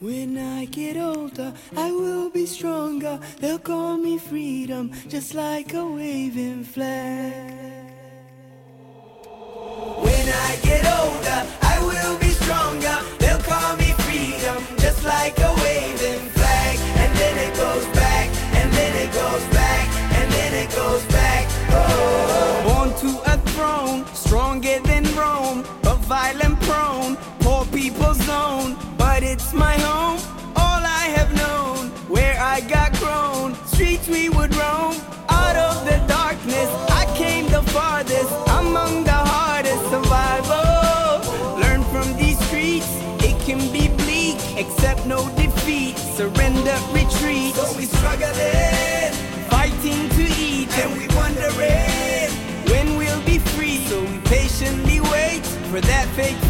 When I get older, I will be stronger. They'll call me freedom, just like a waving flag. When I get older, I will be stronger. They'll call me freedom, just like a waving flag. And then it goes back, and then it goes back, and then it goes back. Oh. Born to a throne, stronger than Rome, but violent prone, poor people's zone. But it's my home. no defeat, surrender, retreat. So we struggling, fighting to eat, and we wondering when we'll be free. So we patiently wait for that fake.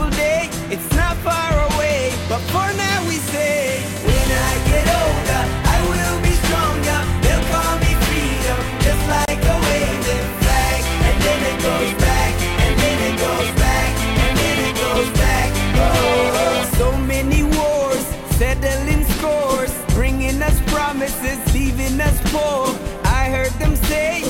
poor. I heard them say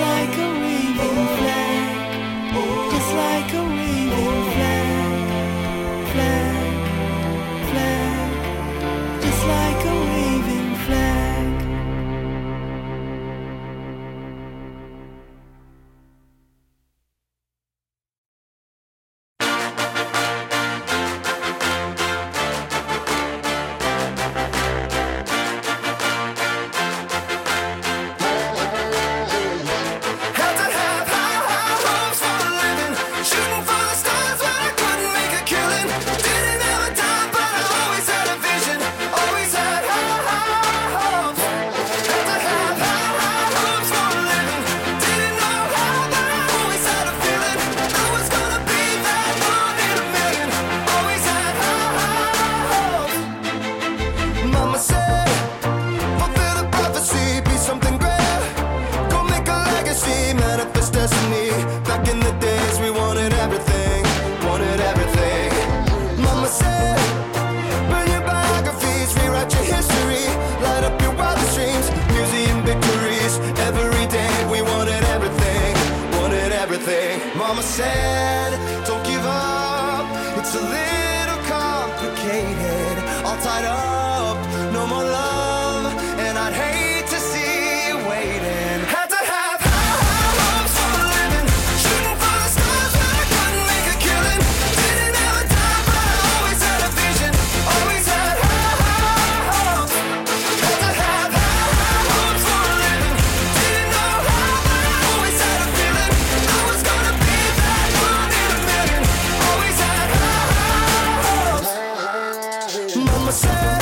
I'ma say myself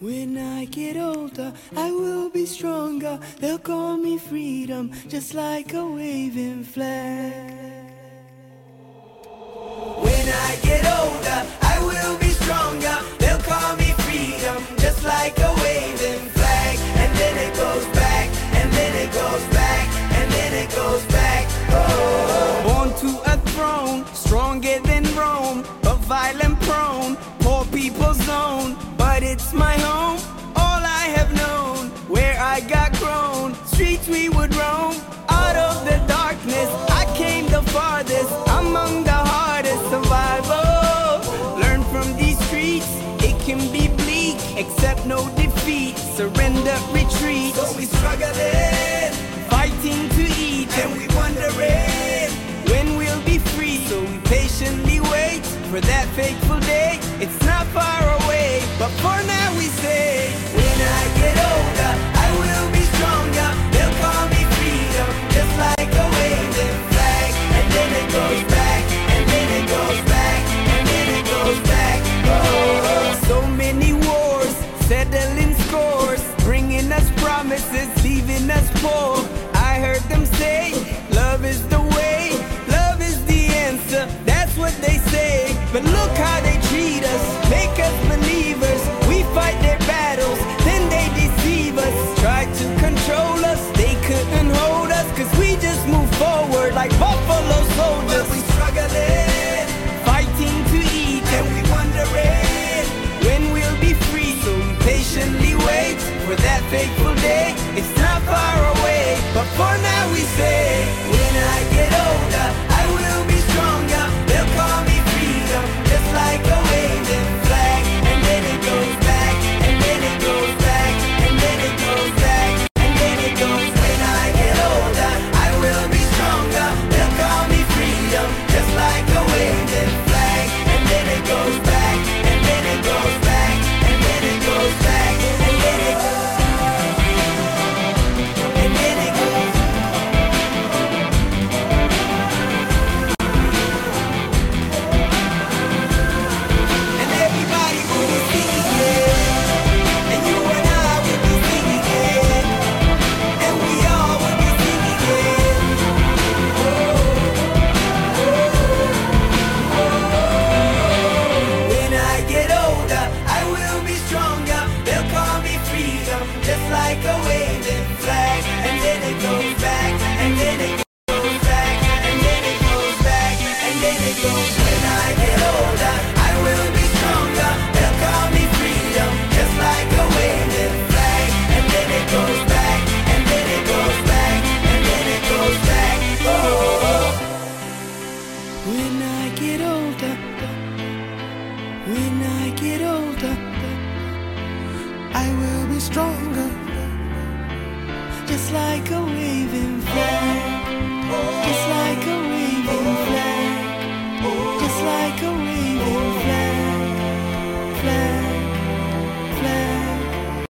When I get older, I will be stronger. They'll call me freedom, just like a waving flag. When I get older, I will be stronger. They'll call me freedom, just like a waving flag. And then it goes back, and then it goes back, and then it goes back. Oh. Born to a throne, stronger than Rome, a violent but it's my home, all I have known, where I got grown, streets we would roam, out of the darkness, I came the farthest, among the hardest survival. Learn from these streets, it can be bleak, accept no defeat, surrender, retreat. So we struggling, fighting to eat, and we wonder when we'll be free. So we patiently wait for that fateful day. It's not far away. But for now we say, when I get older. that fateful day. It's not far away, but for now we say, when I get older. When I get older, I will be stronger. Just like a waving flag. Just like a